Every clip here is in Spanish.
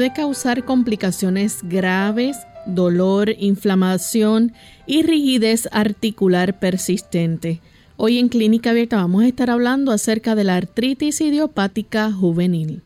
Puede causar complicaciones graves, dolor, inflamación y rigidez articular persistente. Hoy en Clínica Abierta vamos a estar hablando acerca de la artritis idiopática juvenil.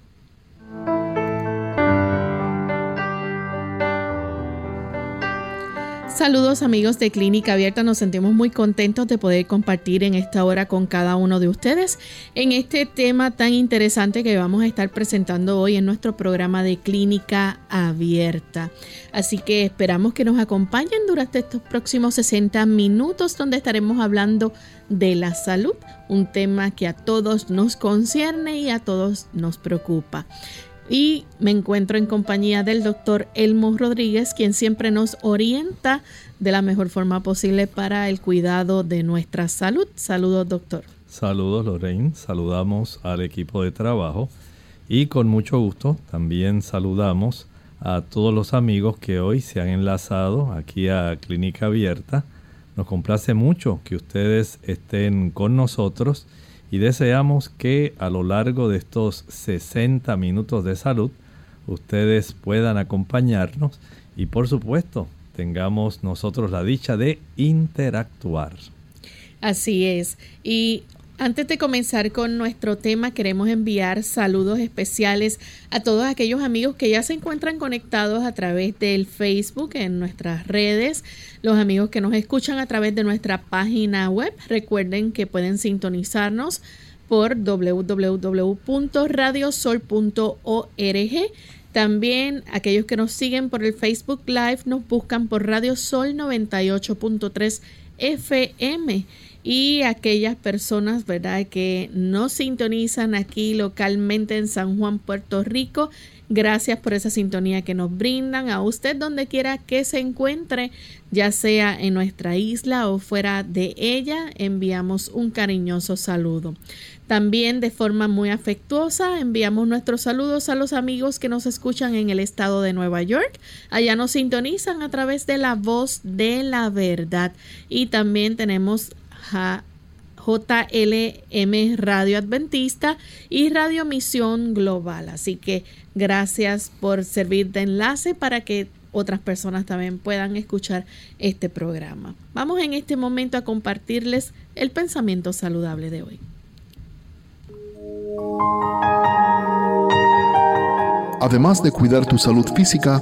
Saludos amigos de Clínica Abierta, nos sentimos muy contentos de poder compartir en esta hora con cada uno de ustedes en este tema tan interesante que vamos a estar presentando hoy en nuestro programa de Clínica Abierta. Así que esperamos que nos acompañen durante estos próximos 60 minutos donde estaremos hablando de la salud, un tema que a todos nos concierne y a todos nos preocupa y me encuentro en compañía del doctor Elmo Rodríguez, quien siempre nos orienta de la mejor forma posible para el cuidado de nuestra salud. Saludos, doctor. Saludos, Lorraine. Saludamos al equipo de trabajo y con mucho gusto también saludamos a todos los amigos que hoy se han enlazado aquí a Clínica Abierta. Nos complace mucho que ustedes estén con nosotros y deseamos que a lo largo de estos 60 minutos de salud ustedes puedan acompañarnos y por supuesto tengamos nosotros la dicha de interactuar. Así es. Y antes de comenzar con nuestro tema, queremos enviar saludos especiales a todos aquellos amigos que ya se encuentran conectados a través del Facebook en nuestras redes, los amigos que nos escuchan a través de nuestra página web. Recuerden que pueden sintonizarnos por www.radiosol.org. También aquellos que nos siguen por el Facebook Live nos buscan por Radio Sol 98.3 FM y aquellas personas, ¿verdad?, que nos sintonizan aquí localmente en San Juan, Puerto Rico. Gracias por esa sintonía que nos brindan a usted donde quiera que se encuentre, ya sea en nuestra isla o fuera de ella, enviamos un cariñoso saludo. También de forma muy afectuosa enviamos nuestros saludos a los amigos que nos escuchan en el estado de Nueva York. Allá nos sintonizan a través de la voz de la verdad. Y también tenemos JLM Radio Adventista y Radio Misión Global. Así que gracias por servir de enlace para que otras personas también puedan escuchar este programa. Vamos en este momento a compartirles el pensamiento saludable de hoy. Además de cuidar tu salud física,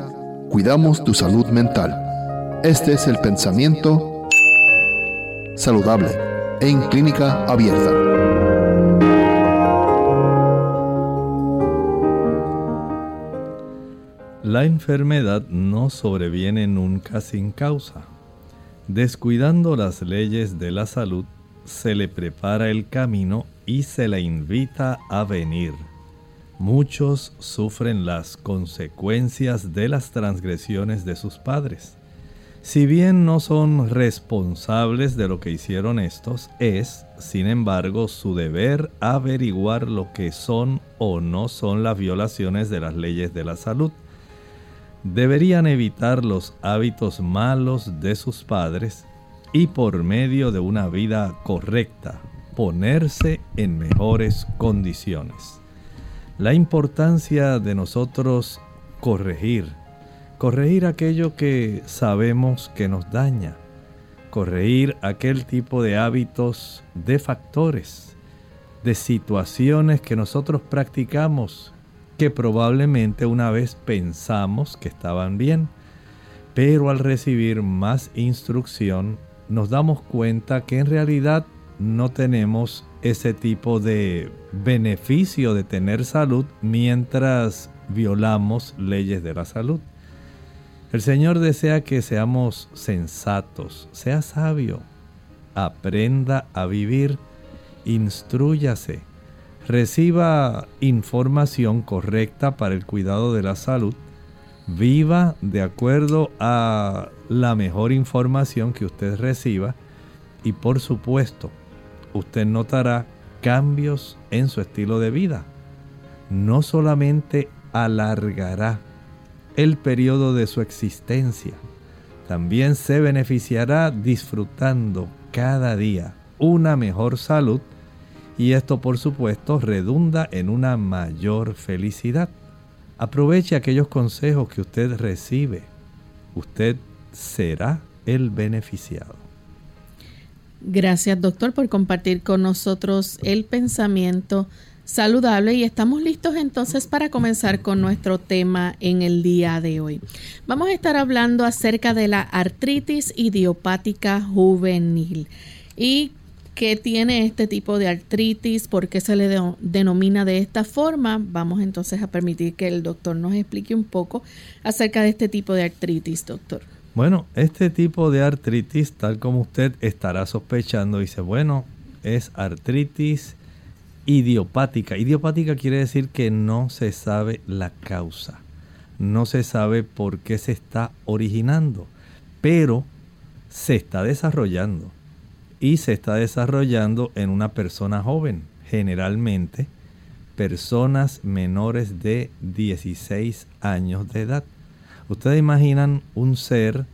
cuidamos tu salud mental. Este es el pensamiento saludable en clínica abierta. La enfermedad no sobreviene nunca sin causa. Descuidando las leyes de la salud, se le prepara el camino y se le invita a venir. Muchos sufren las consecuencias de las transgresiones de sus padres. Si bien no son responsables de lo que hicieron estos, es, sin embargo, su deber averiguar lo que son o no son las violaciones de las leyes de la salud. Deberían evitar los hábitos malos de sus padres y por medio de una vida correcta, ponerse en mejores condiciones. La importancia de nosotros corregir, corregir aquello que sabemos que nos daña, corregir aquel tipo de hábitos, de factores, de situaciones que nosotros practicamos que probablemente una vez pensamos que estaban bien, pero al recibir más instrucción nos damos cuenta que en realidad no tenemos ese tipo de beneficio de tener salud mientras violamos leyes de la salud. El Señor desea que seamos sensatos, sea sabio, aprenda a vivir instruyase, reciba información correcta para el cuidado de la salud, viva de acuerdo a la mejor información que usted reciba y por supuesto usted notará cambios en su estilo de vida. No solamente alargará el periodo de su existencia, también se beneficiará disfrutando cada día una mejor salud y esto por supuesto redunda en una mayor felicidad. Aproveche aquellos consejos que usted recibe. Usted será el beneficiado. Gracias doctor por compartir con nosotros el pensamiento saludable y estamos listos entonces para comenzar con nuestro tema en el día de hoy. Vamos a estar hablando acerca de la artritis idiopática juvenil y qué tiene este tipo de artritis, por qué se le denomina de esta forma. Vamos entonces a permitir que el doctor nos explique un poco acerca de este tipo de artritis, doctor. Bueno, este tipo de artritis, tal como usted estará sospechando, dice, bueno, es artritis idiopática. Idiopática quiere decir que no se sabe la causa, no se sabe por qué se está originando, pero se está desarrollando y se está desarrollando en una persona joven, generalmente personas menores de 16 años de edad. Ustedes imaginan un ser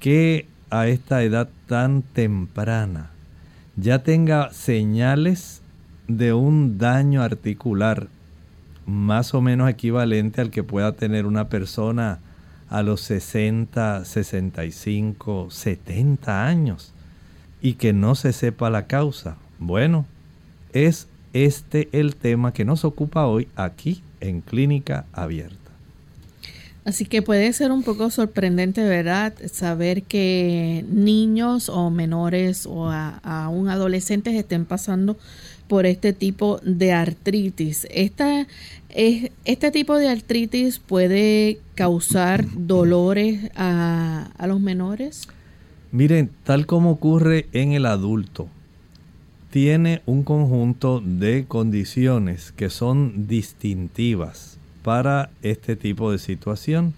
que a esta edad tan temprana ya tenga señales de un daño articular más o menos equivalente al que pueda tener una persona a los 60, 65, 70 años y que no se sepa la causa. Bueno, es este el tema que nos ocupa hoy aquí en Clínica Abierta. Así que puede ser un poco sorprendente, ¿verdad? Saber que niños o menores o aún adolescentes estén pasando por este tipo de artritis. Esta, es, este tipo de artritis puede causar dolores a, a los menores. Miren, tal como ocurre en el adulto, tiene un conjunto de condiciones que son distintivas para este tipo de situación.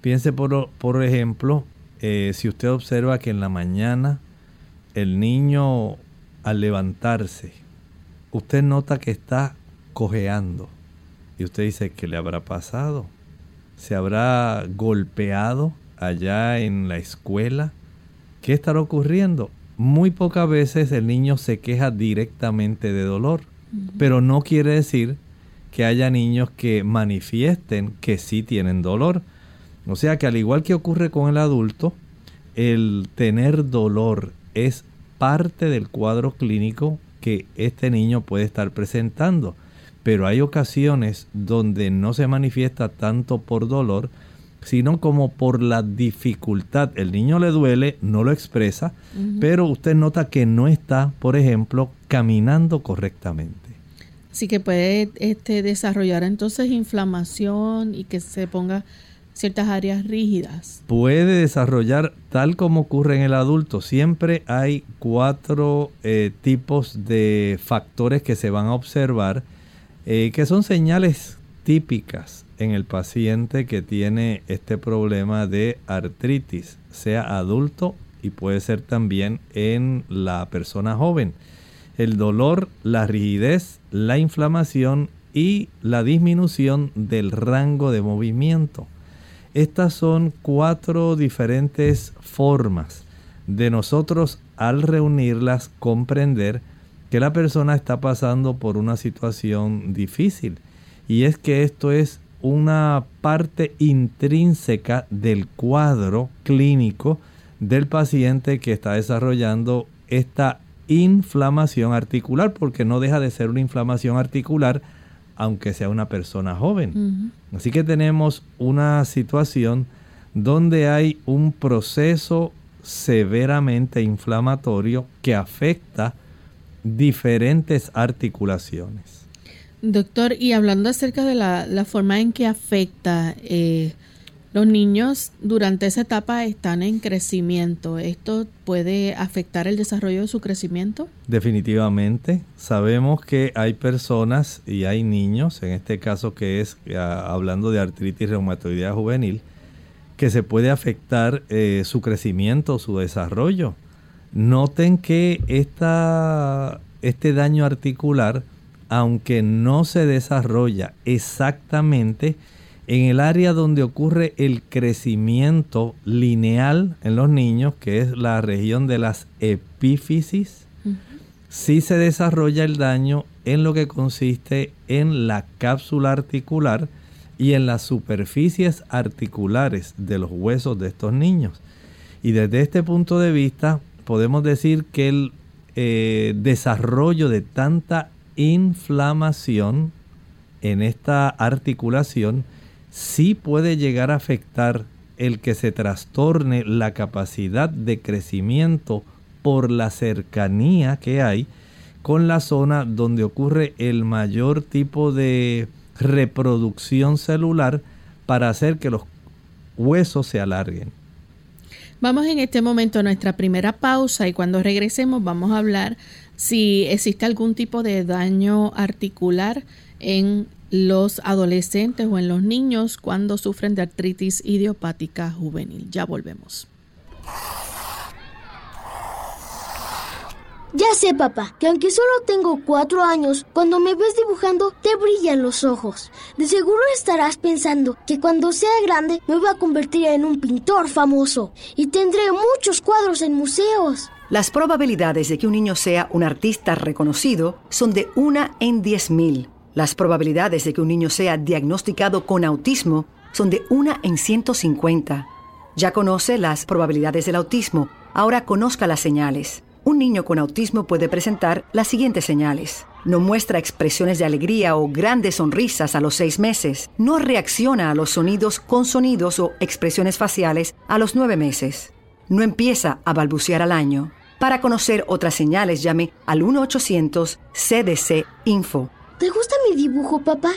Piense por, por ejemplo, eh, si usted observa que en la mañana el niño al levantarse, usted nota que está cojeando. Y usted dice, ¿qué le habrá pasado? ¿Se habrá golpeado allá en la escuela? ¿Qué estará ocurriendo? Muy pocas veces el niño se queja directamente de dolor, pero no quiere decir que haya niños que manifiesten que sí tienen dolor. O sea que al igual que ocurre con el adulto, el tener dolor es parte del cuadro clínico que este niño puede estar presentando. Pero hay ocasiones donde no se manifiesta tanto por dolor, sino como por la dificultad. El niño le duele, no lo expresa, pero usted nota que no está, por ejemplo, caminando correctamente. Así que puede este, desarrollar entonces inflamación y que se ponga ciertas áreas rígidas. Puede desarrollar tal como ocurre en el adulto. Siempre hay cuatro eh, tipos de factores que se van a observar eh, que son señales típicas en el paciente que tiene este problema de artritis, sea adulto y puede ser también en la persona joven el dolor, la rigidez, la inflamación y la disminución del rango de movimiento. Estas son cuatro diferentes formas de nosotros al reunirlas comprender que la persona está pasando por una situación difícil. Y es que esto es una parte intrínseca del cuadro clínico del paciente que está desarrollando esta inflamación articular, porque no deja de ser una inflamación articular, aunque sea una persona joven. Así que tenemos una situación donde hay un proceso severamente inflamatorio que afecta diferentes articulaciones. Doctor, y hablando acerca de la, forma en que afecta eh, Los niños durante esa etapa están en crecimiento. ¿Esto puede afectar el desarrollo de su crecimiento? Definitivamente. Sabemos que hay personas y hay niños, en este caso que es hablando de artritis reumatoidea juvenil, que se puede afectar eh, su crecimiento, su desarrollo. Noten que esta, este daño articular, aunque no se desarrolla exactamente en el área donde ocurre el crecimiento lineal en los niños, que es la región de las epífisis, sí se desarrolla el daño en lo que consiste en la cápsula articular y en las superficies articulares de los huesos de estos niños. Y desde este punto de vista podemos decir que el eh, desarrollo de tanta inflamación en esta articulación sí puede llegar a afectar el que se trastorne la capacidad de crecimiento por la cercanía que hay con la zona donde ocurre el mayor tipo de reproducción celular para hacer que los huesos se alarguen. Vamos en este momento a nuestra primera pausa y cuando regresemos vamos a hablar si existe algún tipo de daño articular en los adolescentes o en los niños cuando sufren de artritis idiopática juvenil. Ya volvemos. Ya sé, papá, que aunque solo tengo cuatro años, cuando me ves dibujando te brillan los ojos. De seguro estarás pensando que cuando sea grande me voy a convertir en un pintor famoso y tendré muchos cuadros en museos. Las probabilidades de que un niño sea un artista reconocido son de una en diez mil. Las probabilidades de que un niño sea diagnosticado con autismo son de una en 150. Ya conoce las probabilidades del autismo, ahora conozca las señales. Un niño con autismo puede presentar las siguientes señales. No muestra expresiones de alegría o grandes sonrisas a los seis meses. No reacciona a los sonidos con sonidos o expresiones faciales a los nueve meses. No empieza a balbucear al año. Para conocer otras señales llame al 1-800-CDC-INFO. ¿Te gusta mi dibujo, papá?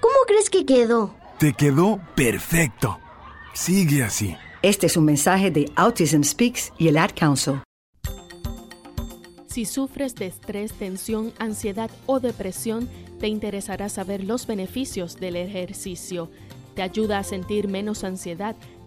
¿Cómo crees que quedó? Te quedó perfecto. Sigue así. Este es un mensaje de Autism Speaks y el Ad Council. Si sufres de estrés, tensión, ansiedad o depresión, te interesará saber los beneficios del ejercicio. Te ayuda a sentir menos ansiedad,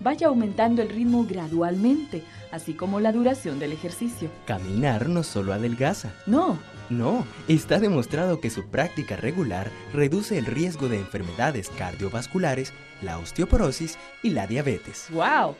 Vaya aumentando el ritmo gradualmente, así como la duración del ejercicio. Caminar no solo adelgaza. No. No, está demostrado que su práctica regular reduce el riesgo de enfermedades cardiovasculares, la osteoporosis y la diabetes. ¡Wow!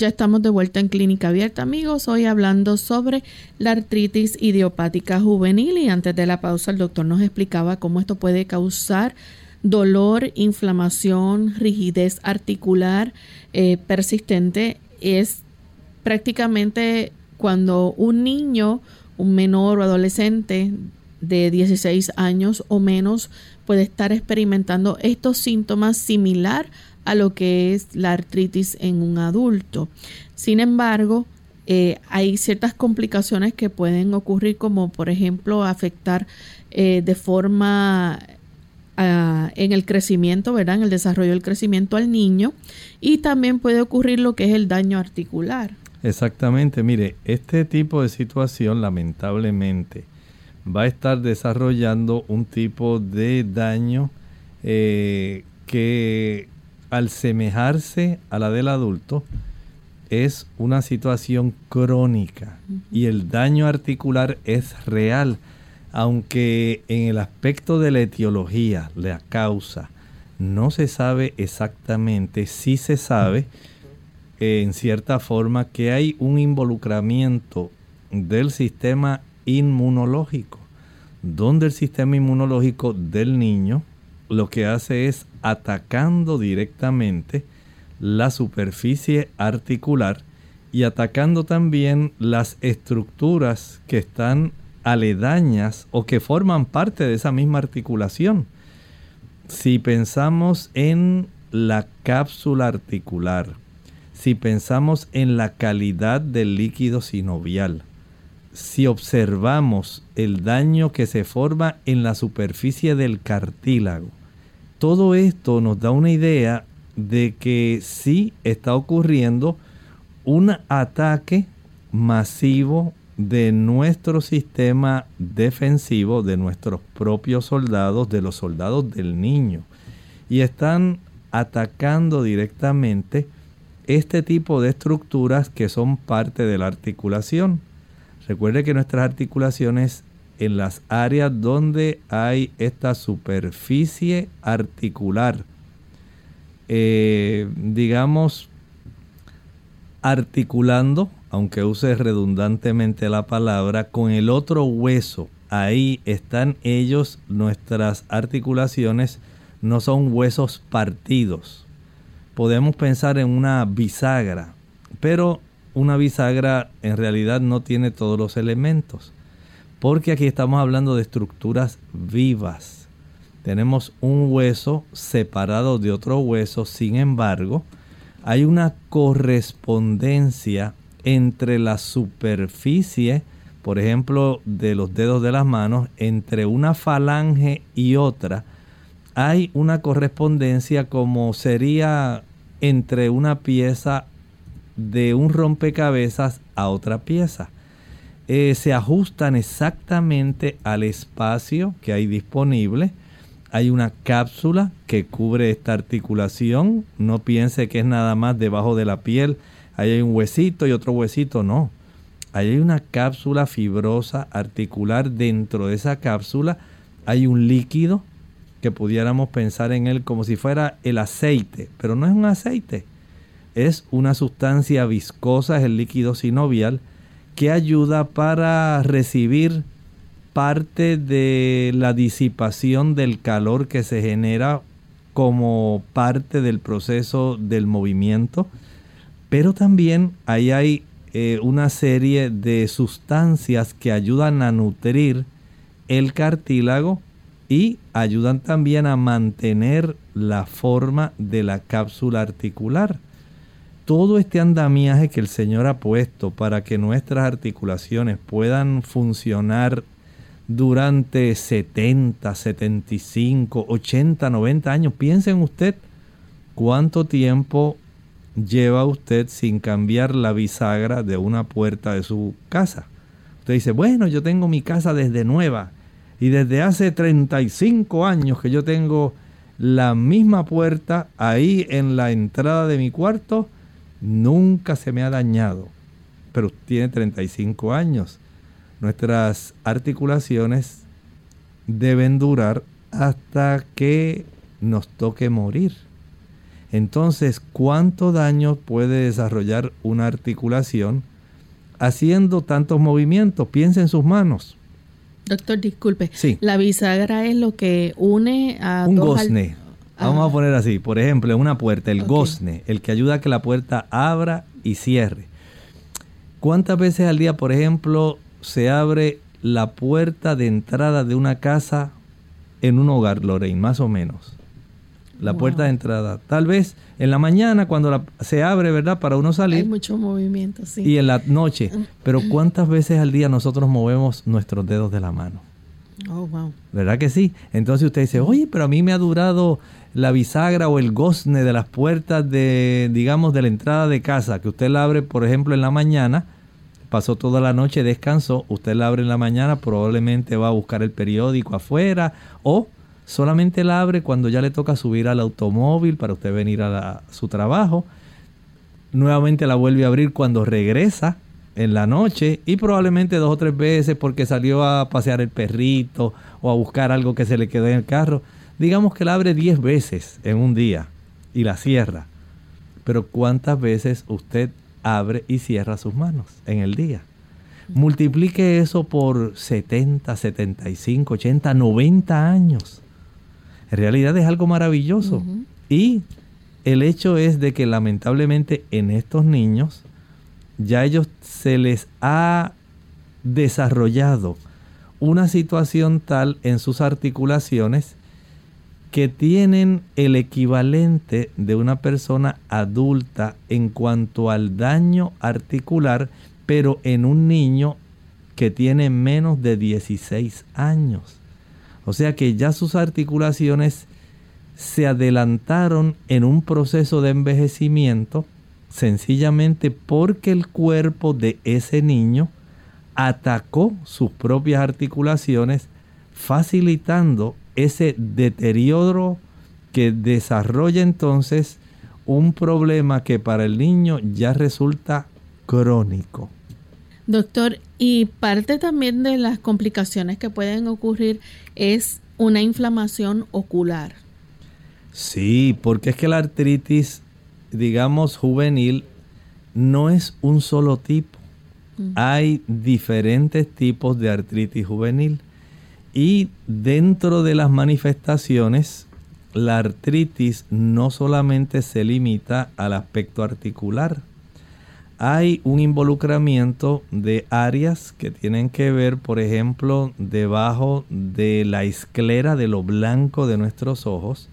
Ya estamos de vuelta en Clínica Abierta, amigos. Hoy hablando sobre la artritis idiopática juvenil. Y antes de la pausa, el doctor nos explicaba cómo esto puede causar dolor, inflamación, rigidez articular eh, persistente. Es prácticamente cuando un niño, un menor o adolescente de 16 años o menos puede estar experimentando estos síntomas similar lo que es la artritis en un adulto. Sin embargo, eh, hay ciertas complicaciones que pueden ocurrir como por ejemplo afectar eh, de forma ah, en el crecimiento, ¿verdad? En el desarrollo del crecimiento al niño y también puede ocurrir lo que es el daño articular. Exactamente, mire, este tipo de situación lamentablemente va a estar desarrollando un tipo de daño eh, que al semejarse a la del adulto, es una situación crónica y el daño articular es real, aunque en el aspecto de la etiología, la causa, no se sabe exactamente, sí se sabe en cierta forma que hay un involucramiento del sistema inmunológico, donde el sistema inmunológico del niño lo que hace es atacando directamente la superficie articular y atacando también las estructuras que están aledañas o que forman parte de esa misma articulación. Si pensamos en la cápsula articular, si pensamos en la calidad del líquido sinovial, si observamos el daño que se forma en la superficie del cartílago, todo esto nos da una idea de que sí está ocurriendo un ataque masivo de nuestro sistema defensivo, de nuestros propios soldados, de los soldados del niño. Y están atacando directamente este tipo de estructuras que son parte de la articulación. Recuerde que nuestras articulaciones en las áreas donde hay esta superficie articular, eh, digamos, articulando, aunque use redundantemente la palabra, con el otro hueso. Ahí están ellos, nuestras articulaciones no son huesos partidos. Podemos pensar en una bisagra, pero una bisagra en realidad no tiene todos los elementos porque aquí estamos hablando de estructuras vivas. Tenemos un hueso separado de otro hueso, sin embargo, hay una correspondencia entre la superficie, por ejemplo, de los dedos de las manos, entre una falange y otra, hay una correspondencia como sería entre una pieza de un rompecabezas a otra pieza. Eh, se ajustan exactamente al espacio que hay disponible. Hay una cápsula que cubre esta articulación. No piense que es nada más debajo de la piel. Ahí hay un huesito y otro huesito. No. Ahí hay una cápsula fibrosa articular. Dentro de esa cápsula hay un líquido que pudiéramos pensar en él como si fuera el aceite. Pero no es un aceite. Es una sustancia viscosa, es el líquido sinovial que ayuda para recibir parte de la disipación del calor que se genera como parte del proceso del movimiento, pero también ahí hay eh, una serie de sustancias que ayudan a nutrir el cartílago y ayudan también a mantener la forma de la cápsula articular todo este andamiaje que el Señor ha puesto para que nuestras articulaciones puedan funcionar durante 70, 75, 80, 90 años. Piensen usted cuánto tiempo lleva usted sin cambiar la bisagra de una puerta de su casa. Usted dice, bueno, yo tengo mi casa desde nueva. Y desde hace 35 años que yo tengo la misma puerta ahí en la entrada de mi cuarto, nunca se me ha dañado. Pero tiene 35 años. Nuestras articulaciones deben durar hasta que nos toque morir. Entonces, ¿cuánto daño puede desarrollar una articulación haciendo tantos movimientos? Piensa en sus manos. Doctor, disculpe. Sí. La bisagra es lo que une a un gozne. Vamos a poner así, por ejemplo, en una puerta, el gozne, el que ayuda a que la puerta abra y cierre. ¿Cuántas veces al día, por ejemplo, se abre la puerta de entrada de una casa en un hogar, Lorraine, más o menos? la puerta de entrada. Tal vez en la mañana cuando se abre, ¿verdad? Para uno salir. Hay mucho movimiento, sí. Y en la noche. Pero ¿cuántas veces al día nosotros movemos nuestros dedos de la mano? Oh, wow. ¿Verdad que sí? Entonces usted dice, oye, pero a mí me ha durado la bisagra o el gozne de las puertas de, digamos, de la entrada de casa, que usted la abre, por ejemplo, en la mañana, pasó toda la noche, descansó, usted la abre en la mañana, probablemente va a buscar el periódico afuera o solamente la abre cuando ya le toca subir al automóvil para usted venir a, su trabajo. Nuevamente la vuelve a abrir cuando regresa en la noche y probablemente dos o tres veces porque salió a pasear el perrito o a buscar algo que se le quedó en el carro. Digamos que la abre diez veces en un día y la cierra. Pero ¿cuántas veces usted abre y cierra sus manos en el día? Multiplique eso por 70, 75, 80, 90 años. En realidad es algo maravilloso. Y el hecho es de que lamentablemente en estos niños ya ellos se les ha desarrollado una situación tal en sus articulaciones que tienen el equivalente de una persona adulta en cuanto al daño articular, pero en un niño que tiene menos de 16 años. O sea que ya sus articulaciones se adelantaron en un proceso de envejecimiento sencillamente porque el cuerpo de ese niño atacó sus propias articulaciones facilitando ese deterioro que desarrolla entonces un problema que para el niño ya resulta crónico. Doctor, y parte también de las complicaciones que pueden ocurrir es una inflamación ocular. Sí, porque es que la artritis, digamos, juvenil, no es un solo tipo. Mm. Hay diferentes tipos de artritis juvenil. Y dentro de las manifestaciones, la artritis no solamente se limita al aspecto articular, hay un involucramiento de áreas que tienen que ver, por ejemplo, debajo de la esclera de lo blanco de nuestros ojos.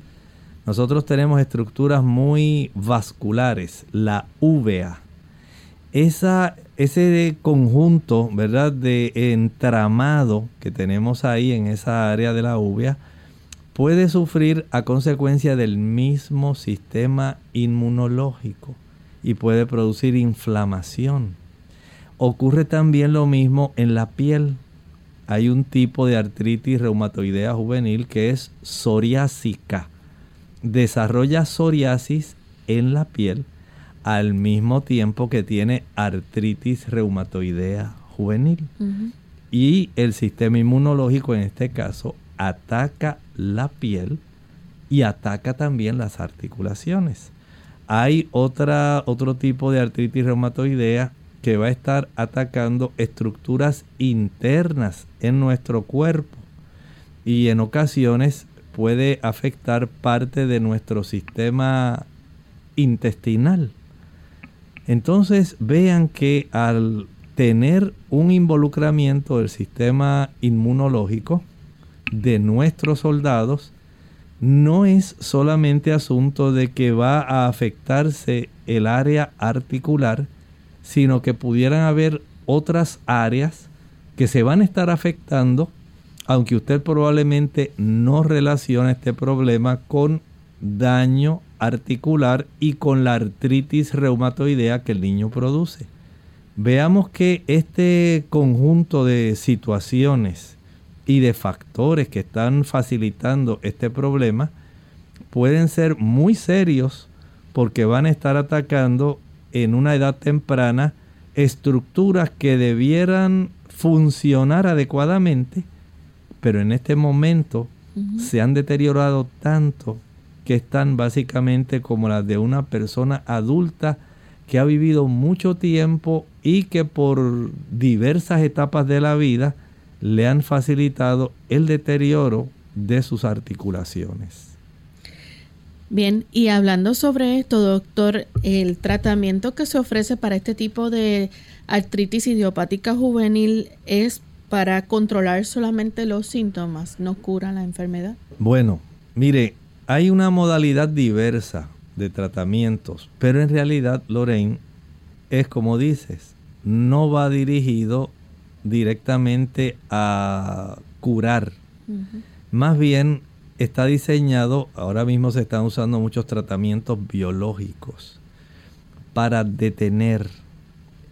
Nosotros tenemos estructuras muy vasculares, la. Esa, ese conjunto, ¿verdad?, de entramado que tenemos ahí en esa área de la uvea puede sufrir a consecuencia del mismo sistema inmunológico y puede producir inflamación. Ocurre también lo mismo en la piel. Hay un tipo de artritis reumatoidea juvenil que es psoriásica. Desarrolla psoriasis en la piel al mismo tiempo que tiene artritis reumatoidea juvenil. Y el sistema inmunológico en este caso ataca la piel y ataca también las articulaciones. Hay otra, otro tipo de artritis reumatoidea que va a estar atacando estructuras internas en nuestro cuerpo y en ocasiones puede afectar parte de nuestro sistema intestinal. Entonces vean que al tener un involucramiento del sistema inmunológico de nuestros soldados, no es solamente asunto de que va a afectarse el área articular, sino que pudieran haber otras áreas que se van a estar afectando, aunque usted probablemente no relacione este problema con daño articular y con la artritis reumatoidea que el niño produce. Veamos que este conjunto de situaciones y de factores que están facilitando este problema pueden ser muy serios porque van a estar atacando en una edad temprana estructuras que debieran funcionar adecuadamente, pero en este momento se han deteriorado tanto que están básicamente como las de una persona adulta que ha vivido mucho tiempo y que por diversas etapas de la vida le han facilitado el deterioro de sus articulaciones. Bien, y hablando sobre esto, doctor, el tratamiento que se ofrece para este tipo de artritis idiopática juvenil es para controlar solamente los síntomas, no cura la enfermedad. Bueno, mire, hay una modalidad diversa de tratamientos, pero en realidad, Lorraine, es como dices, no va dirigido directamente a curar. Más bien está diseñado, ahora mismo se están usando muchos tratamientos biológicos para detener,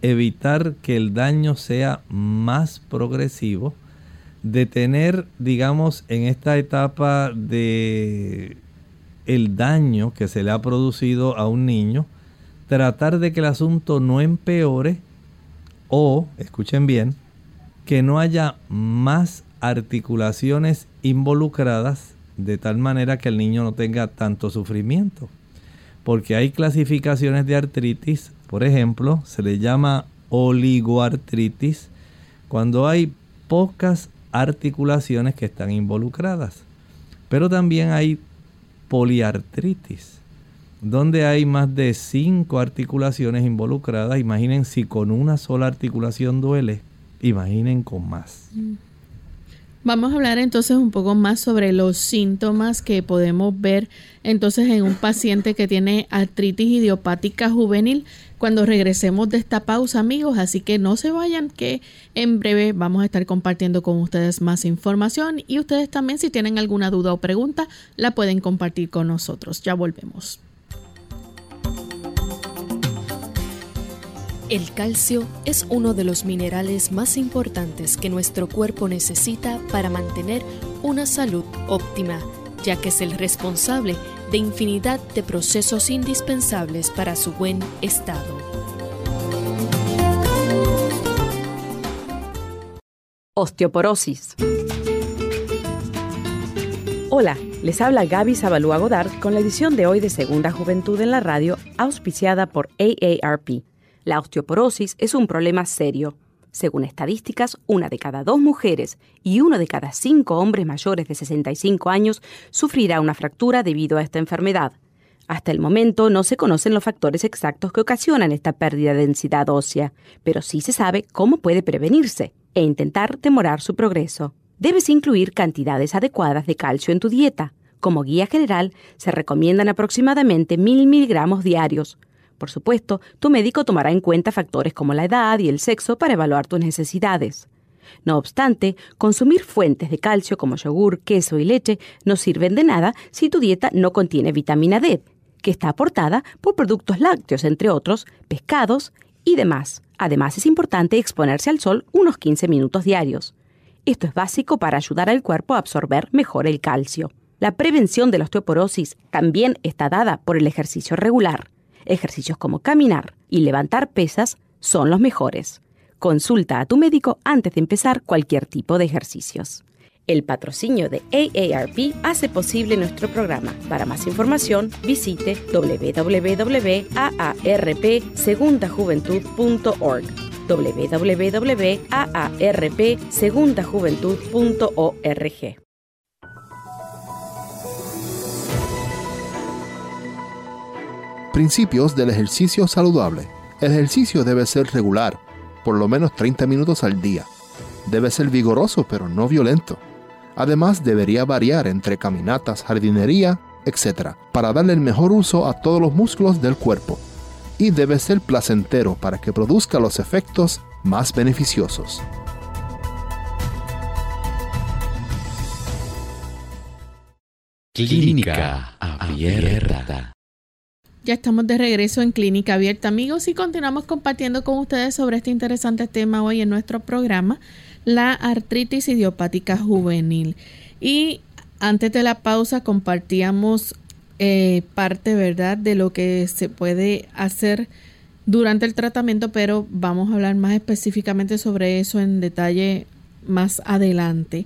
evitar que el daño sea más progresivo, detener, digamos, en esta etapa de el daño que se le ha producido a un niño, tratar de que el asunto no empeore o, escuchen bien, que no haya más articulaciones involucradas de tal manera que el niño no tenga tanto sufrimiento. Porque hay clasificaciones de artritis, por ejemplo, se le llama oligoartritis, cuando hay pocas articulaciones que están involucradas. Pero también hay poliartritis, donde hay más de cinco articulaciones involucradas. Imaginen si con una sola articulación duele, imaginen con más. Vamos a hablar entonces un poco más sobre los síntomas que podemos ver entonces en un paciente que tiene artritis idiopática juvenil cuando regresemos de esta pausa, amigos. Así que no se vayan, que en breve vamos a estar compartiendo con ustedes más información y ustedes también si tienen alguna duda o pregunta la pueden compartir con nosotros. Ya volvemos. El calcio es uno de los minerales más importantes que nuestro cuerpo necesita para mantener una salud óptima, ya que es el responsable de infinidad de procesos indispensables para su buen estado. Osteoporosis. Hola, les habla Gaby Zabalúa Godard con la edición de hoy de Segunda Juventud en la Radio, auspiciada por AARP la osteoporosis es un problema serio. Según estadísticas, una de cada dos mujeres y uno de cada cinco hombres mayores de 65 años sufrirá una fractura debido a esta enfermedad. Hasta el momento no se conocen los factores exactos que ocasionan esta pérdida de densidad ósea, pero sí se sabe cómo puede prevenirse e intentar demorar su progreso. Debes incluir cantidades adecuadas de calcio en tu dieta. Como guía general, se recomiendan aproximadamente mil miligramos diarios, por supuesto, tu médico tomará en cuenta factores como la edad y el sexo para evaluar tus necesidades. No obstante, consumir fuentes de calcio como yogur, queso y leche no sirven de nada si tu dieta no contiene vitamina D, que está aportada por productos lácteos, entre otros, pescados y demás. Además, es importante exponerse al sol unos 15 minutos diarios. Esto es básico para ayudar al cuerpo a absorber mejor el calcio. La prevención de la osteoporosis también está dada por el ejercicio regular. Ejercicios como caminar y levantar pesas son los mejores. Consulta a tu médico antes de empezar cualquier tipo de ejercicios. El patrocinio de AARP hace posible nuestro programa. Para más información, visite www.aarpsegundajuventud.org www.aarpsegundajuventud.org Principios del ejercicio saludable. El ejercicio debe ser regular, por lo menos 30 minutos al día. Debe ser vigoroso pero no violento. Además debería variar entre caminatas, jardinería, etc., para darle el mejor uso a todos los músculos del cuerpo. Y debe ser placentero para que produzca los efectos más beneficiosos. Clínica abierta. Ya estamos de regreso en Clínica Abierta, amigos, y continuamos compartiendo con ustedes sobre este interesante tema hoy en nuestro programa. la artritis idiopática juvenil. Y antes de la pausa compartíamos eh, parte, ¿verdad?, de lo que se puede hacer durante el tratamiento, pero vamos a hablar más específicamente sobre eso en detalle más adelante.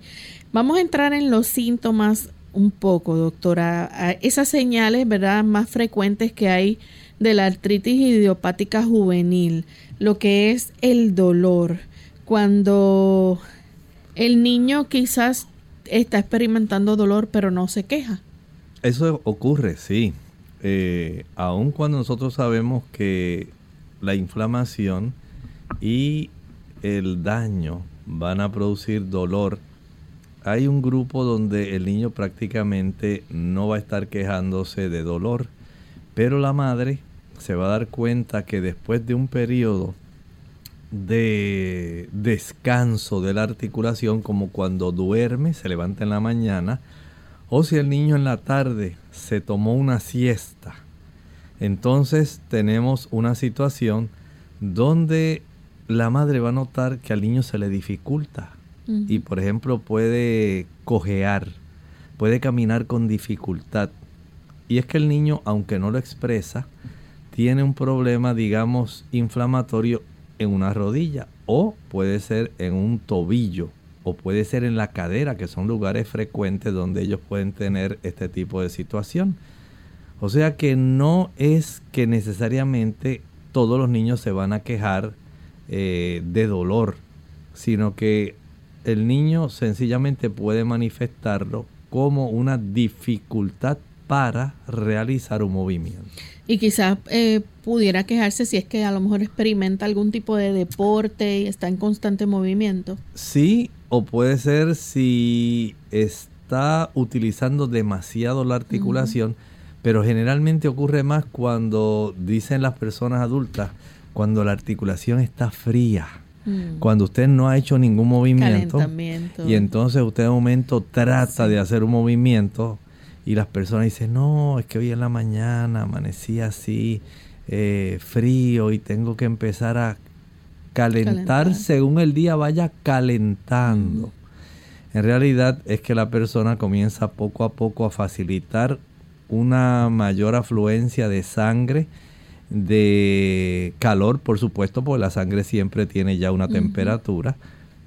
Vamos a entrar en los síntomas un poco, doctora. Esas señales, ¿verdad?, más frecuentes que hay de la artritis idiopática juvenil, lo que es el dolor. Cuando el niño quizás está experimentando dolor, pero no se queja. Eso ocurre, sí. Eh, aun cuando nosotros sabemos que la inflamación y el daño van a producir dolor, hay un grupo donde el niño prácticamente no va a estar quejándose de dolor, pero la madre se va a dar cuenta que después de un periodo de descanso de la articulación, como cuando duerme, se levanta en la mañana, o si el niño en la tarde se tomó una siesta, entonces tenemos una situación donde la madre va a notar que al niño se le dificulta y por ejemplo puede cojear, puede caminar con dificultad. Y es que el niño, aunque no lo expresa, tiene un problema, digamos, inflamatorio en una rodilla o puede ser en un tobillo o puede ser en la cadera, que son lugares frecuentes donde ellos pueden tener este tipo de situación. O sea que no es que necesariamente todos los niños se van a quejar eh, de dolor, sino que el niño sencillamente puede manifestarlo como una dificultad para realizar un movimiento. Y quizás eh, pudiera quejarse si es que a lo mejor experimenta algún tipo de deporte y está en constante movimiento. Sí, o puede ser si está utilizando demasiado la articulación pero generalmente ocurre más cuando dicen las personas adultas, cuando la articulación está fría, mm. cuando usted no ha hecho ningún movimiento y entonces usted de momento trata de hacer un movimiento y las personas dicen, no, es que hoy en la mañana amanecí así eh, frío y tengo que empezar a calentar, según el día vaya calentando. Mm. En realidad es que la persona comienza poco a poco a facilitar una mayor afluencia de sangre, de calor, por supuesto, porque la sangre siempre tiene ya una temperatura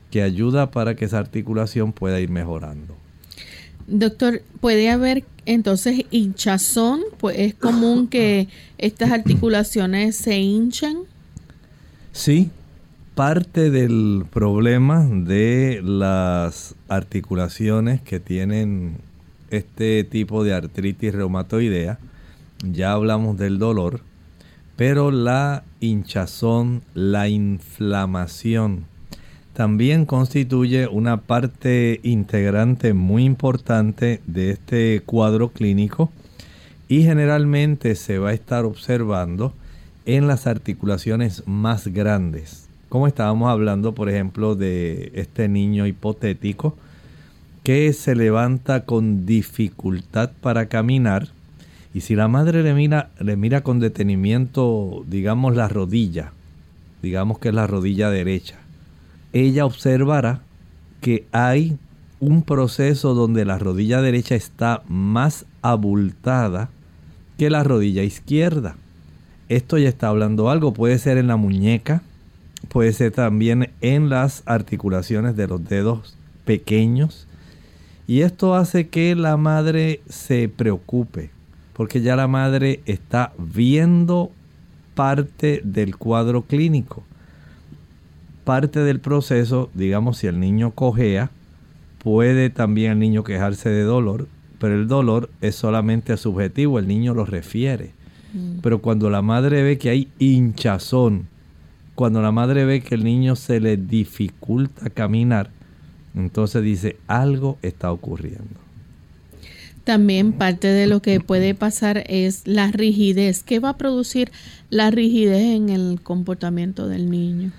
que ayuda para que esa articulación pueda ir mejorando. Doctor, ¿puede haber entonces hinchazón? Pues es común que estas articulaciones se hinchen. Sí, parte del problema de las articulaciones que tienen este tipo de artritis reumatoidea. Ya hablamos del dolor, pero la hinchazón, la inflamación, también constituye una parte integrante muy importante de este cuadro clínico y generalmente se va a estar observando en las articulaciones más grandes. Como estábamos hablando, por ejemplo, de este niño hipotético que se levanta con dificultad para caminar y si la madre le mira, le mira con detenimiento, digamos, la rodilla, digamos que es la rodilla derecha, ella observará que hay un proceso donde la rodilla derecha está más abultada que la rodilla izquierda. Esto ya está hablando algo, puede ser en la muñeca, puede ser también en las articulaciones de los dedos pequeños, y esto hace que la madre se preocupe, porque ya la madre está viendo parte del cuadro clínico. Parte del proceso, digamos, si el niño cojea, puede también el niño quejarse de dolor, pero el dolor es solamente subjetivo, el niño lo refiere. Mm. Pero cuando la madre ve que hay hinchazón, cuando la madre ve que el niño se le dificulta caminar, entonces dice, algo está ocurriendo. También parte de lo que puede pasar es la rigidez. ¿Qué va a producir la rigidez en el comportamiento del niño?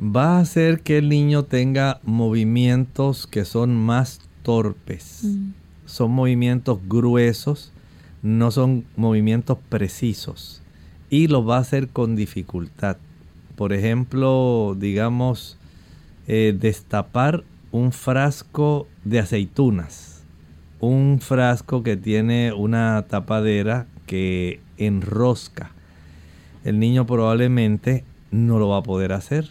Va a hacer que el niño tenga movimientos que son más torpes. Mm. Son movimientos gruesos, no son movimientos precisos. Y lo va a hacer con dificultad. Por ejemplo, digamos, eh, destapar un frasco de aceitunas, un frasco que tiene una tapadera que enrosca. El niño probablemente no lo va a poder hacer.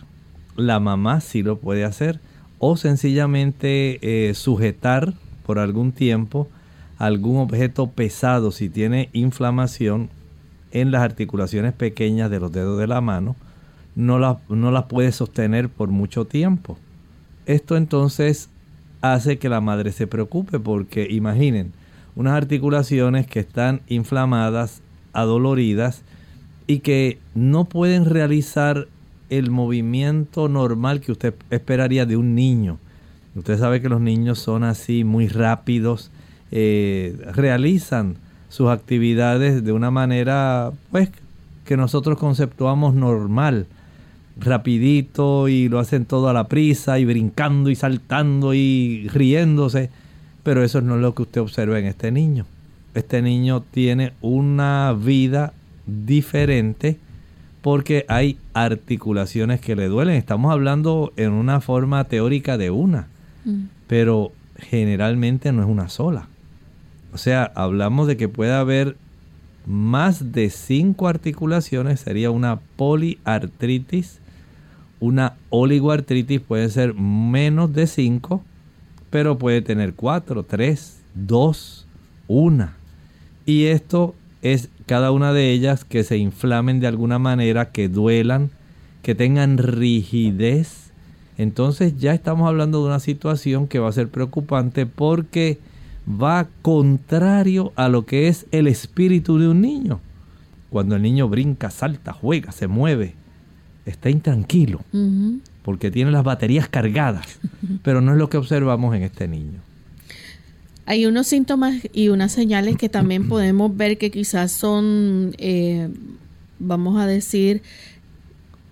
La mamá sí lo puede hacer. O sencillamente eh, sujetar por algún tiempo algún objeto pesado si tiene inflamación en las articulaciones pequeñas de los dedos de la mano, no las no puede sostener por mucho tiempo. Esto entonces hace que la madre se preocupe porque imaginen unas articulaciones que están inflamadas, adoloridas y que no pueden realizar el movimiento normal que usted esperaría de un niño. Usted sabe que los niños son así muy rápidos, eh, realizan sus actividades de una manera pues que nosotros conceptuamos normal, rapidito y lo hacen todo a la prisa y brincando y saltando y riéndose, pero eso no es lo que usted observa en este niño. Este niño tiene una vida diferente porque hay articulaciones que le duelen. Estamos hablando en una forma teórica de una, mm. pero generalmente no es una sola. O sea, hablamos de que puede haber más de cinco articulaciones, sería una poliartritis. Una oligoartritis puede ser menos de cinco, pero puede tener cuatro, tres, dos, una. Y esto es cada una de ellas que se inflamen de alguna manera, que duelan, que tengan rigidez. Entonces ya estamos hablando de una situación que va a ser preocupante porque va contrario a lo que es el espíritu de un niño. Cuando el niño brinca, salta, juega, se mueve, está intranquilo, porque tiene las baterías cargadas, pero no es lo que observamos en este niño. Hay unos síntomas y unas señales que también podemos ver que quizás son, eh, vamos a decir,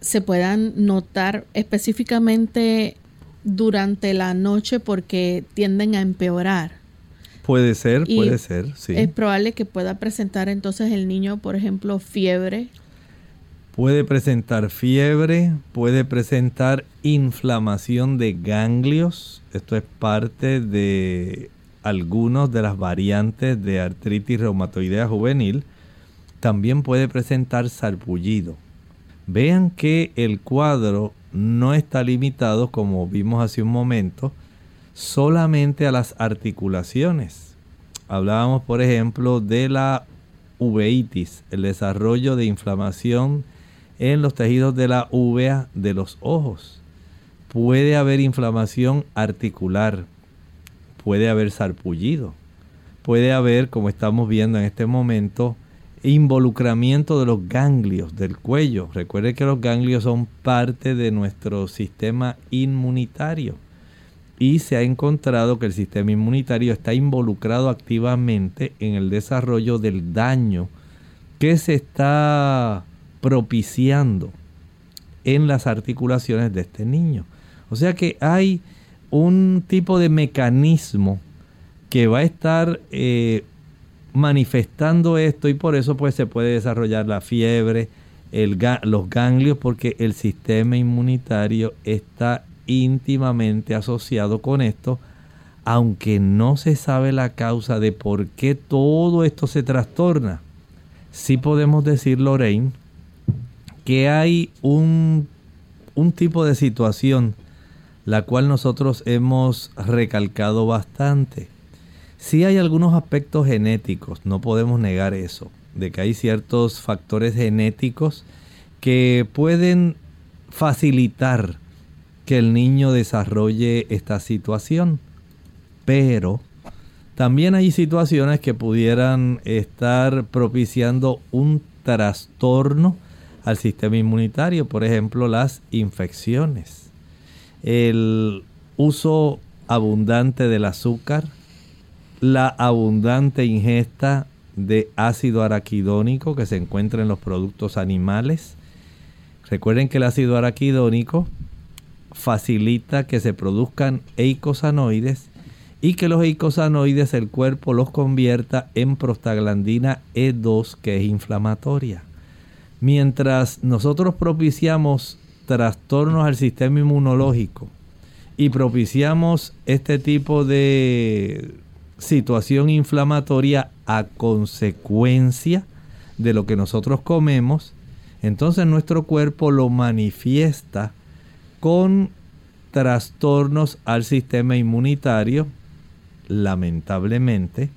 se puedan notar específicamente durante la noche porque tienden a empeorar. Puede ser, puede ser, sí. Es probable que pueda presentar entonces el niño, por ejemplo, fiebre. Puede presentar fiebre, puede presentar inflamación de ganglios. Esto es parte de algunas de las variantes de artritis reumatoidea juvenil. También puede presentar sarpullido. Vean que el cuadro no está limitado, como vimos hace un momento, solamente a las articulaciones. Hablábamos, por ejemplo, de la uveitis, el desarrollo de inflamación en los tejidos de la uvea de los ojos. Puede haber inflamación articular, puede haber sarpullido, puede haber, como estamos viendo en este momento, involucramiento de los ganglios del cuello. Recuerde que los ganglios son parte de nuestro sistema inmunitario y se ha encontrado que el sistema inmunitario está involucrado activamente en el desarrollo del daño que se está propiciando en las articulaciones de este niño. O sea que hay un tipo de mecanismo que va a estar eh, manifestando esto y por eso pues se puede desarrollar la fiebre, los ganglios porque el sistema inmunitario está íntimamente asociado con esto, aunque no se sabe la causa de por qué todo esto se trastorna. Sí podemos decir, Lorraine, que hay un, un tipo de situación la cual nosotros hemos recalcado bastante. Sí hay algunos aspectos genéticos, no podemos negar eso, de que hay ciertos factores genéticos que pueden facilitar que el niño desarrolle esta situación. Pero también hay situaciones que pudieran estar propiciando un trastorno al sistema inmunitario, por ejemplo las infecciones, el uso abundante del azúcar, la abundante ingesta de ácido araquidónico que se encuentra en los productos animales. Recuerden que el ácido araquidónico facilita que se produzcan eicosanoides y que los eicosanoides el cuerpo los convierta en prostaglandina E2 que es inflamatoria. Mientras nosotros propiciamos trastornos al sistema inmunológico y propiciamos este tipo de situación inflamatoria a consecuencia de lo que nosotros comemos, entonces nuestro cuerpo lo manifiesta con trastornos al sistema inmunitario. Lamentablemente,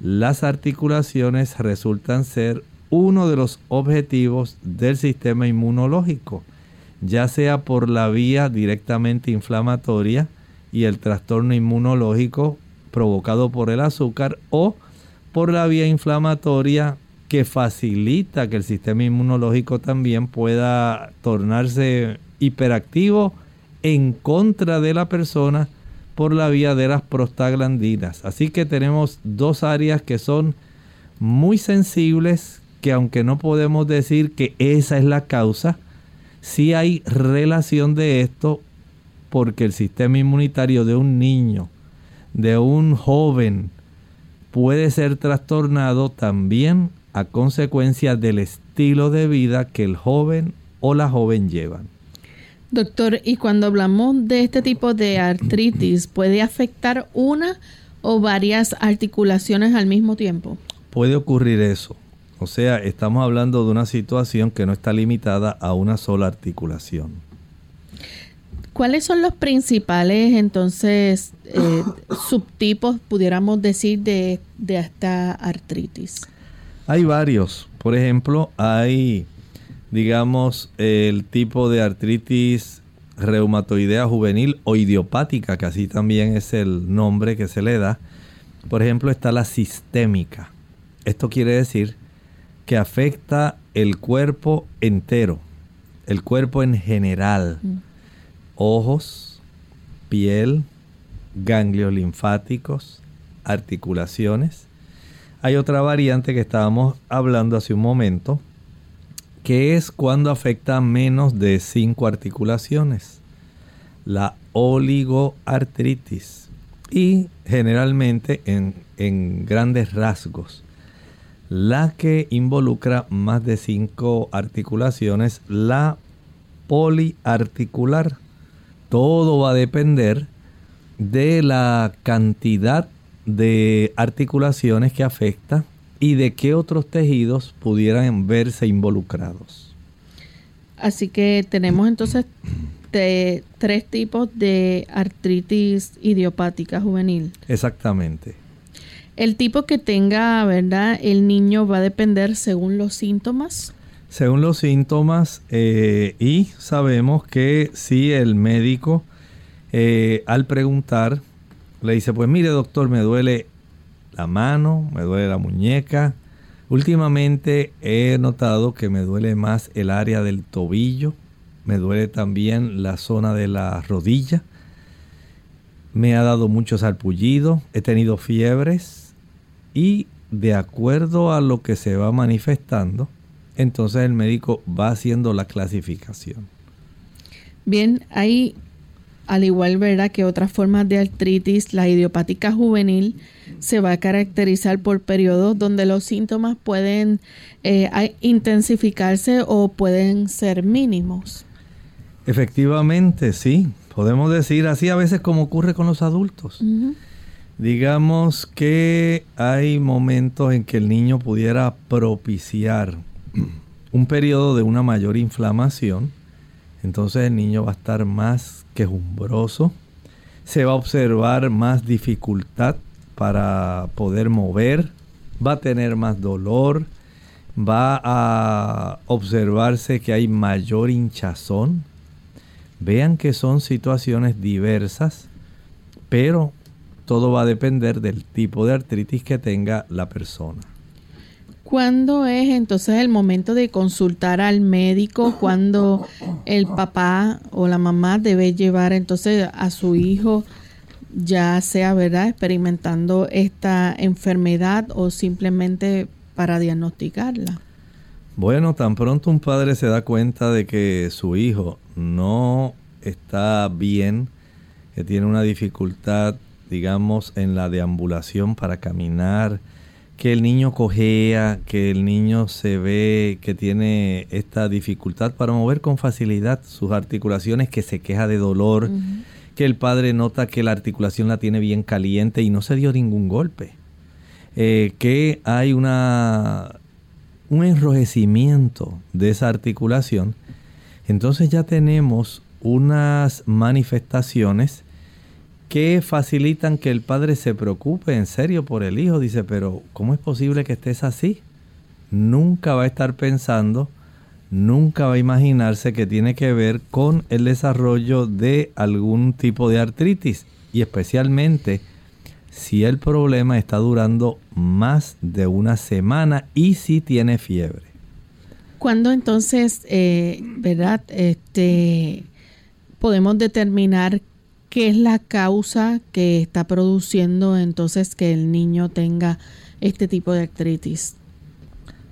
las articulaciones resultan ser uno de los objetivos del sistema inmunológico, ya sea por la vía directamente inflamatoria y el trastorno inmunológico provocado por el azúcar o por la vía inflamatoria que facilita que el sistema inmunológico también pueda tornarse hiperactivo en contra de la persona por la vía de las prostaglandinas. Así que tenemos dos áreas que son muy sensibles, que aunque no podemos decir que esa es la causa, sí hay relación de esto porque el sistema inmunitario de un niño, de un joven, puede ser trastornado también a consecuencia del estilo de vida que el joven o la joven llevan. Doctor, y cuando hablamos de este tipo de artritis, ¿puede afectar una o varias articulaciones al mismo tiempo? Puede ocurrir eso. O sea, estamos hablando de una situación que no está limitada a una sola articulación. ¿Cuáles son los principales entonces eh, subtipos, pudiéramos decir, de, de esta artritis? Hay varios. Por ejemplo, hay digamos, el tipo de artritis reumatoidea juvenil o idiopática, que así también es el nombre que se le da. Por ejemplo, está la sistémica. Esto quiere decir que afecta el cuerpo entero, el cuerpo en general. Mm. Ojos, piel, ganglios linfáticos, articulaciones. Hay otra variante que estábamos hablando hace un momento, que es cuando afecta menos de cinco articulaciones, la oligoartritis y generalmente en, en grandes rasgos. La que involucra más de cinco articulaciones, la poliarticular. Todo va a depender de la cantidad de articulaciones que afecta y de qué otros tejidos pudieran verse involucrados. Así que tenemos entonces tres tipos de artritis idiopática juvenil. Exactamente. El tipo que tenga, ¿verdad? El niño va a depender según los síntomas. Según los síntomas eh, y sabemos que si el médico eh, al preguntar le dice, pues mire doctor, me duele la mano, me duele la muñeca. Últimamente he notado que me duele más el área del tobillo, me duele también la zona de la rodilla. Me ha dado mucho salpullido, he tenido fiebres y de acuerdo a lo que se va manifestando, entonces el médico va haciendo la clasificación. Bien, hay al igual ¿verdad? que otras formas de artritis, la idiopática juvenil se va a caracterizar por periodos donde los síntomas pueden eh, intensificarse o pueden ser mínimos. Efectivamente, sí. Podemos decir así a veces como ocurre con los adultos. Digamos que hay momentos en que el niño pudiera propiciar un periodo de una mayor inflamación. Entonces el niño va a estar más quejumbroso, se va a observar más dificultad para poder mover, va a tener más dolor, va a observarse que hay mayor hinchazón. Vean que son situaciones diversas, pero todo va a depender del tipo de artritis que tenga la persona. ¿Cuándo es entonces el momento de consultar al médico? ¿Cuándo el papá o la mamá debe llevar entonces a su hijo, ya sea, ¿verdad?, experimentando esta enfermedad o simplemente para diagnosticarla. Bueno, tan pronto un padre se da cuenta de que su hijo no está bien, que tiene una dificultad, digamos, en la deambulación para caminar, que el niño cojea, que el niño se ve que tiene esta dificultad para mover con facilidad sus articulaciones, que se queja de dolor, que el padre nota que la articulación la tiene bien caliente y no se dio ningún golpe, eh, que hay una, un enrojecimiento de esa articulación, entonces ya tenemos unas manifestaciones que facilitan que el padre se preocupe en serio por el hijo. Dice, pero ¿cómo es posible que estés así? Nunca va a estar pensando, nunca va a imaginarse que tiene que ver con el desarrollo de algún tipo de artritis y especialmente si el problema está durando más de una semana y si tiene fiebre. ¿Cuándo entonces, eh, verdad, este, podemos determinar qué es la causa que está produciendo entonces que el niño tenga este tipo de artritis?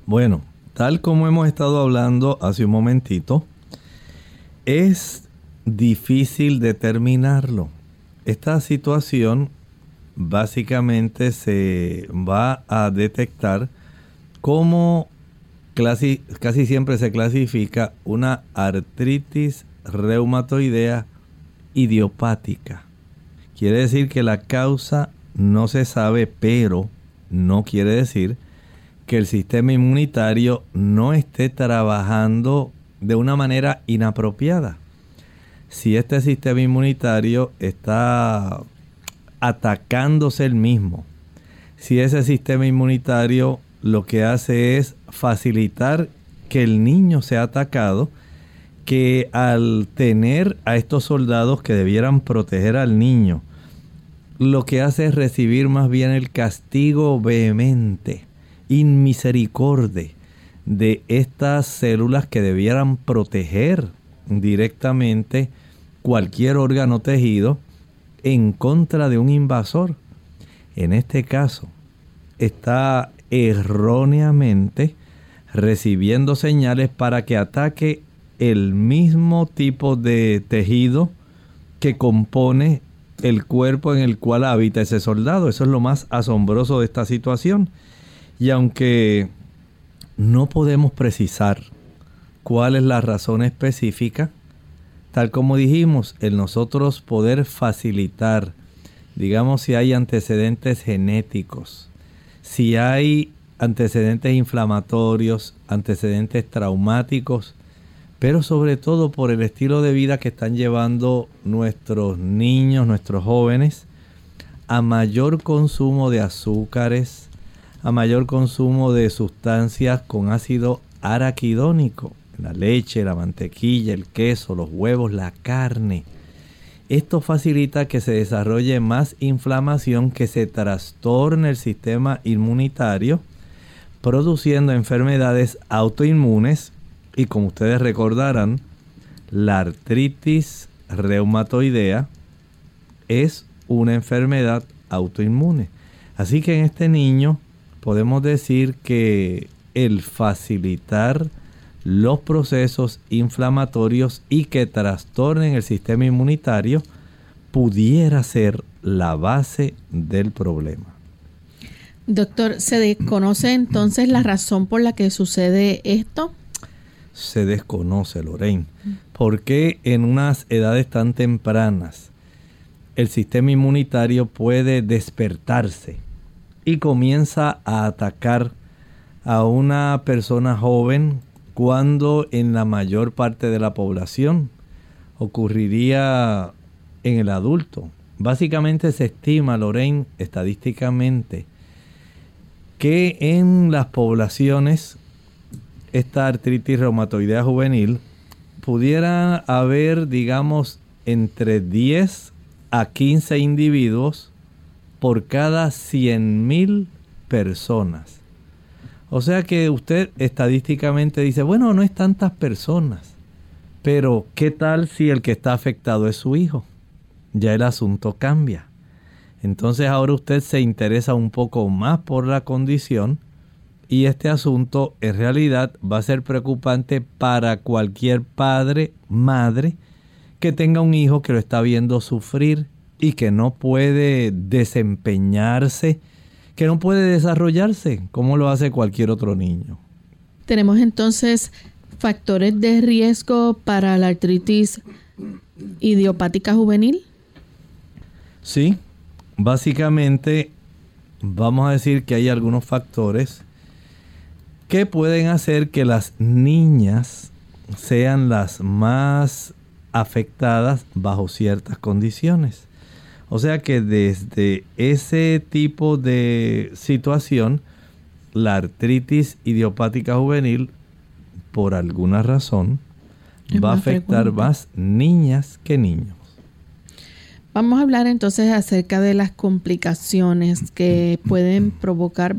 Bueno, tal como hemos estado hablando hace un momentito, es difícil determinarlo. Esta situación básicamente se va a detectar como casi, casi siempre se clasifica una artritis reumatoidea idiopática. Quiere decir que la causa no se sabe, pero no quiere decir que el sistema inmunitario no esté trabajando de una manera inapropiada. Si este sistema inmunitario está atacándose el mismo, si ese sistema inmunitario lo que hace es facilitar que el niño sea atacado, que al tener a estos soldados que debieran proteger al niño, lo que hace es recibir más bien el castigo vehemente, inmisericordia de estas células que debieran proteger directamente cualquier órgano tejido en contra de un invasor. En este caso, está erróneamente recibiendo señales para que ataque el mismo tipo de tejido que compone el cuerpo en el cual habita ese soldado. Eso es lo más asombroso de esta situación. Y aunque no podemos precisar cuál es la razón específica, tal como dijimos, el nosotros poder facilitar, digamos si hay antecedentes genéticos, si hay antecedentes inflamatorios, antecedentes traumáticos, pero sobre todo por el estilo de vida que están llevando nuestros niños, nuestros jóvenes, a mayor consumo de azúcares, a mayor consumo de sustancias con ácido araquidónico, la leche, la mantequilla, el queso, los huevos, la carne. Esto facilita que se desarrolle más inflamación, que se trastorne el sistema inmunitario, produciendo enfermedades autoinmunes y como ustedes recordarán, la artritis reumatoidea es una enfermedad autoinmune. Así que en este niño podemos decir que el facilitar los procesos inflamatorios y que trastornen el sistema inmunitario pudiera ser la base del problema. Doctor, ¿se desconoce entonces la razón por la que sucede esto? Se desconoce, Lorraine. ¿Por qué en unas edades tan tempranas el sistema inmunitario puede despertarse y comienza a atacar a una persona joven cuando en la mayor parte de la población ocurriría en el adulto? Básicamente se estima, Lorraine, estadísticamente, que en las poblaciones esta artritis reumatoidea juvenil, pudiera haber, digamos, entre 10 a 15 individuos por cada 100.000 personas. O sea que usted estadísticamente dice, bueno, no es tantas personas, pero ¿qué tal si el que está afectado es su hijo? Ya el asunto cambia. Entonces ahora usted se interesa un poco más por la condición y este asunto en realidad va a ser preocupante para cualquier padre, madre, que tenga un hijo que lo está viendo sufrir y que no puede desempeñarse, que no puede desarrollarse como lo hace cualquier otro niño. Tenemos entonces factores de riesgo para la artritis idiopática juvenil. Sí, básicamente vamos a decir que hay algunos factores que pueden hacer que las niñas sean las más afectadas bajo ciertas condiciones. O sea que desde ese tipo de situación, la artritis idiopática juvenil, por alguna razón, va a afectar más niñas que niños. Vamos a hablar entonces acerca de las complicaciones que pueden provocar,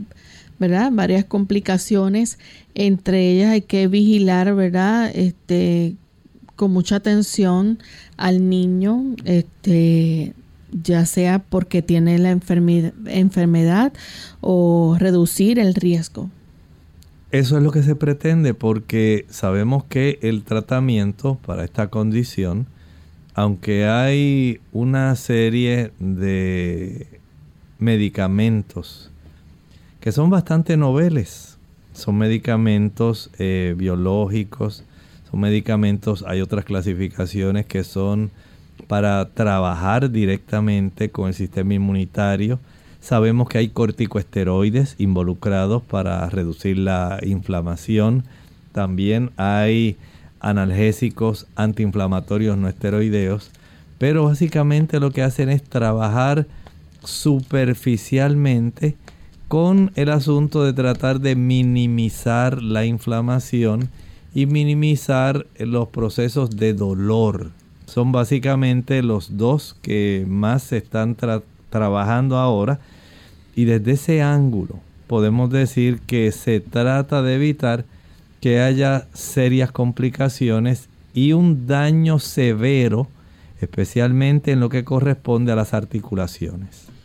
¿verdad? Varias complicaciones. Entre ellas hay que vigilar, ¿verdad? Este, con mucha atención al niño, este, ya sea porque tiene la enfermedad o reducir el riesgo. Eso es lo que se pretende porque sabemos que el tratamiento para esta condición, aunque hay una serie de medicamentos que son bastante noveles, son medicamentos eh, biológicos, son medicamentos, hay otras clasificaciones que son para trabajar directamente con el sistema inmunitario. Sabemos que hay corticoesteroides involucrados para reducir la inflamación. También hay analgésicos antiinflamatorios no esteroideos. Pero básicamente lo que hacen es trabajar superficialmente con el asunto de tratar de minimizar la inflamación y minimizar los procesos de dolor son básicamente los dos que más se están trabajando ahora y desde ese ángulo podemos decir que se trata de evitar que haya serias complicaciones y un daño severo, especialmente en lo que corresponde a las articulaciones.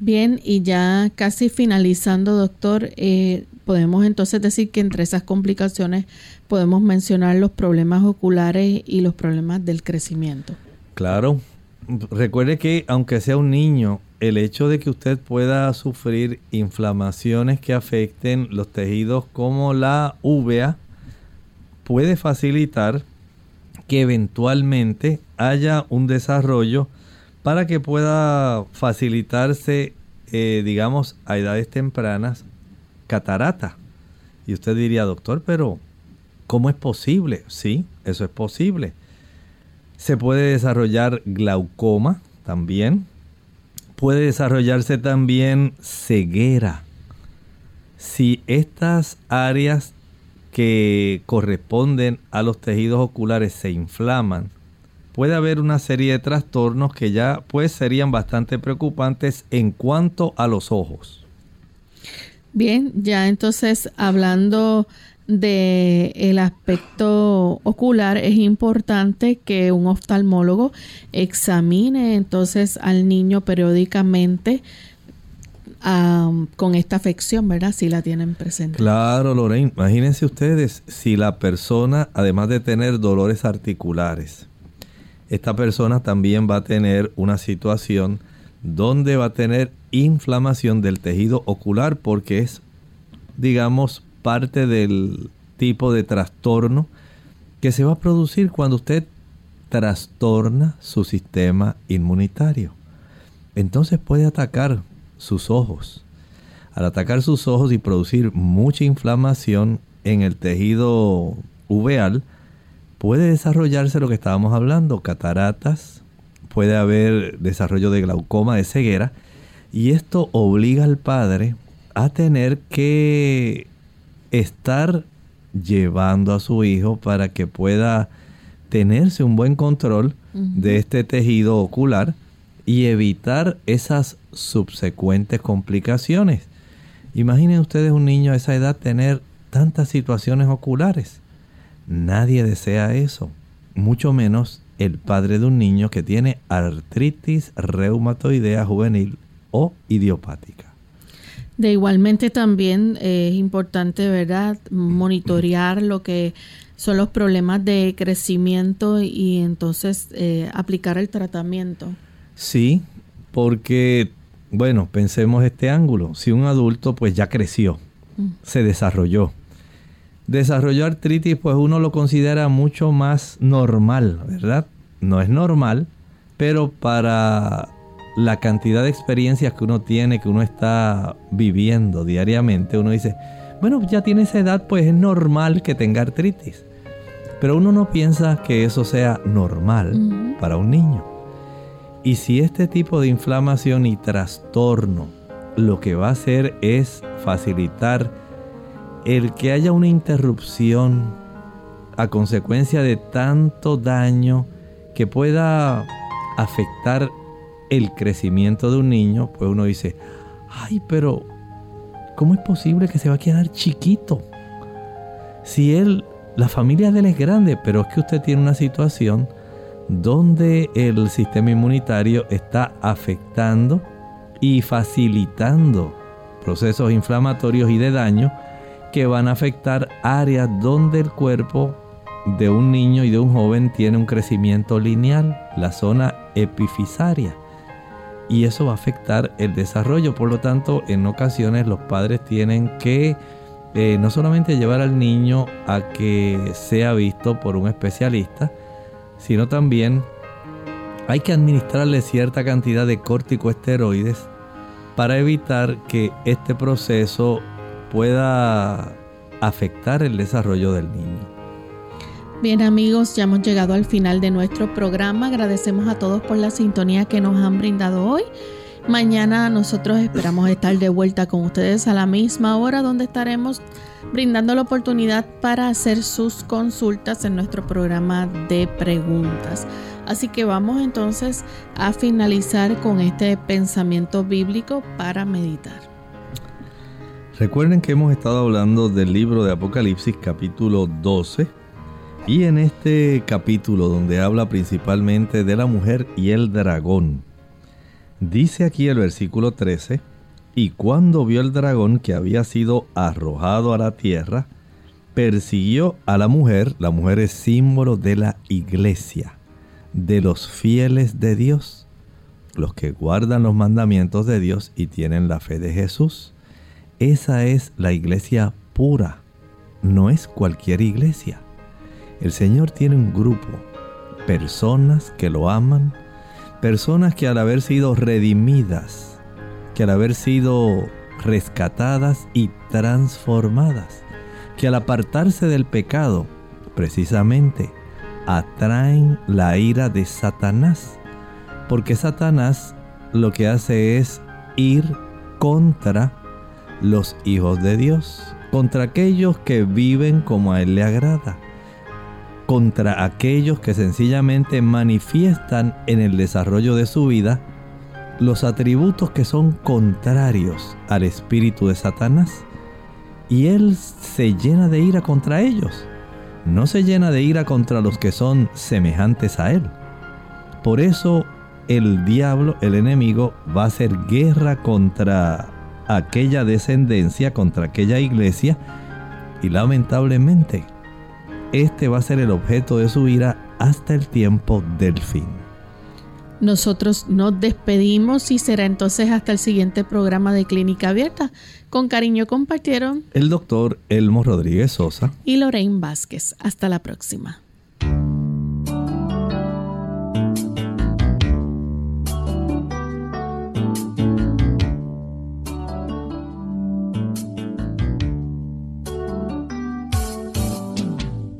Bien, y ya casi finalizando, doctor, eh, podemos entonces decir que entre esas complicaciones podemos mencionar los problemas oculares y los problemas del crecimiento. Claro. Recuerde que aunque sea un niño, el hecho de que usted pueda sufrir inflamaciones que afecten los tejidos como la uvea puede facilitar que eventualmente haya un desarrollo para que pueda facilitarse, eh, digamos, a edades tempranas, catarata. Y usted diría, doctor, pero ¿Cómo es posible? Sí, eso es posible. Se puede desarrollar glaucoma también. Puede desarrollarse también ceguera. Si estas áreas que corresponden a los tejidos oculares se inflaman, puede haber una serie de trastornos que ya pues serían bastante preocupantes en cuanto a los ojos. Bien, ya entonces hablando de el aspecto ocular es importante que un oftalmólogo examine entonces al niño periódicamente con esta afección, ¿verdad? Si la tienen presente. Claro, Lorraine. Imagínense ustedes si la persona, además de tener dolores articulares, esta persona también va a tener una situación donde va a tener inflamación del tejido ocular porque es, digamos, parte del tipo de trastorno que se va a producir cuando usted trastorna su sistema inmunitario. Entonces puede atacar sus ojos. Al atacar sus ojos y producir mucha inflamación en el tejido uveal, puede desarrollarse lo que estábamos hablando, cataratas, puede haber desarrollo de glaucoma, de ceguera, y esto obliga al padre a tener que estar llevando a su hijo para que pueda tenerse un buen control de este tejido ocular y evitar esas subsecuentes complicaciones. Imaginen ustedes un niño a esa edad tener tantas situaciones oculares. Nadie desea eso, mucho menos el padre de un niño que tiene artritis reumatoidea juvenil o idiopática. De igualmente también es importante, ¿verdad?, monitorear lo que son los problemas de crecimiento y entonces eh, aplicar el tratamiento. Sí, porque, bueno, pensemos este ángulo. Si un adulto pues ya creció, mm. se desarrolló. Desarrolló artritis, pues uno lo considera mucho más normal, ¿verdad? No es normal, pero para la cantidad de experiencias que uno tiene, que uno está viviendo diariamente, uno dice, bueno, ya tiene esa edad, pues es normal que tenga artritis. Pero uno no piensa que eso sea normal para un niño. Y si este tipo de inflamación y trastorno lo que va a hacer es facilitar el que haya una interrupción a consecuencia de tanto daño que pueda afectar el crecimiento de un niño, pues uno dice, ay, pero ¿cómo es posible que se va a quedar chiquito? Si él, la familia de él es grande, pero es que usted tiene una situación donde el sistema inmunitario está afectando y facilitando procesos inflamatorios y de daño que van a afectar áreas donde el cuerpo de un niño y de un joven tiene un crecimiento lineal, la zona epifisaria. Y eso va a afectar el desarrollo. Por lo tanto, en ocasiones los padres tienen que eh, no solamente llevar al niño a que sea visto por un especialista, sino también hay que administrarle cierta cantidad de corticosteroides para evitar que este proceso pueda afectar el desarrollo del niño. Bien amigos, ya hemos llegado al final de nuestro programa. Agradecemos a todos por la sintonía que nos han brindado hoy. Mañana nosotros esperamos estar de vuelta con ustedes a la misma hora donde estaremos brindando la oportunidad para hacer sus consultas en nuestro programa de preguntas. Así que vamos entonces a finalizar con este pensamiento bíblico para meditar. Recuerden que hemos estado hablando del libro de Apocalipsis capítulo 12 y en este capítulo donde habla principalmente de la mujer y el dragón. Dice aquí el versículo 13, y cuando vio el dragón que había sido arrojado a la tierra, persiguió a la mujer, la mujer es símbolo de la iglesia, de los fieles de Dios, los que guardan los mandamientos de Dios y tienen la fe de Jesús. Esa es la iglesia pura, no es cualquier iglesia. El Señor tiene un grupo, personas que lo aman, personas que al haber sido redimidas, que al haber sido rescatadas y transformadas, que al apartarse del pecado, precisamente, atraen la ira de Satanás, porque Satanás lo que hace es ir contra los hijos de Dios, contra aquellos que viven como a Él le agrada, contra aquellos que sencillamente manifiestan en el desarrollo de su vida los atributos que son contrarios al espíritu de Satanás. Y Él se llena de ira contra ellos. No se llena de ira contra los que son semejantes a Él. Por eso el diablo, el enemigo, va a hacer guerra contra aquella descendencia, contra aquella iglesia. Y lamentablemente, este va a ser el objeto de su ira hasta el tiempo del fin. Nosotros nos despedimos y será entonces hasta el siguiente programa de Clínica Abierta. Con cariño compartieron el doctor Elmo Rodríguez Sosa y Lorraine Vázquez. Hasta la próxima.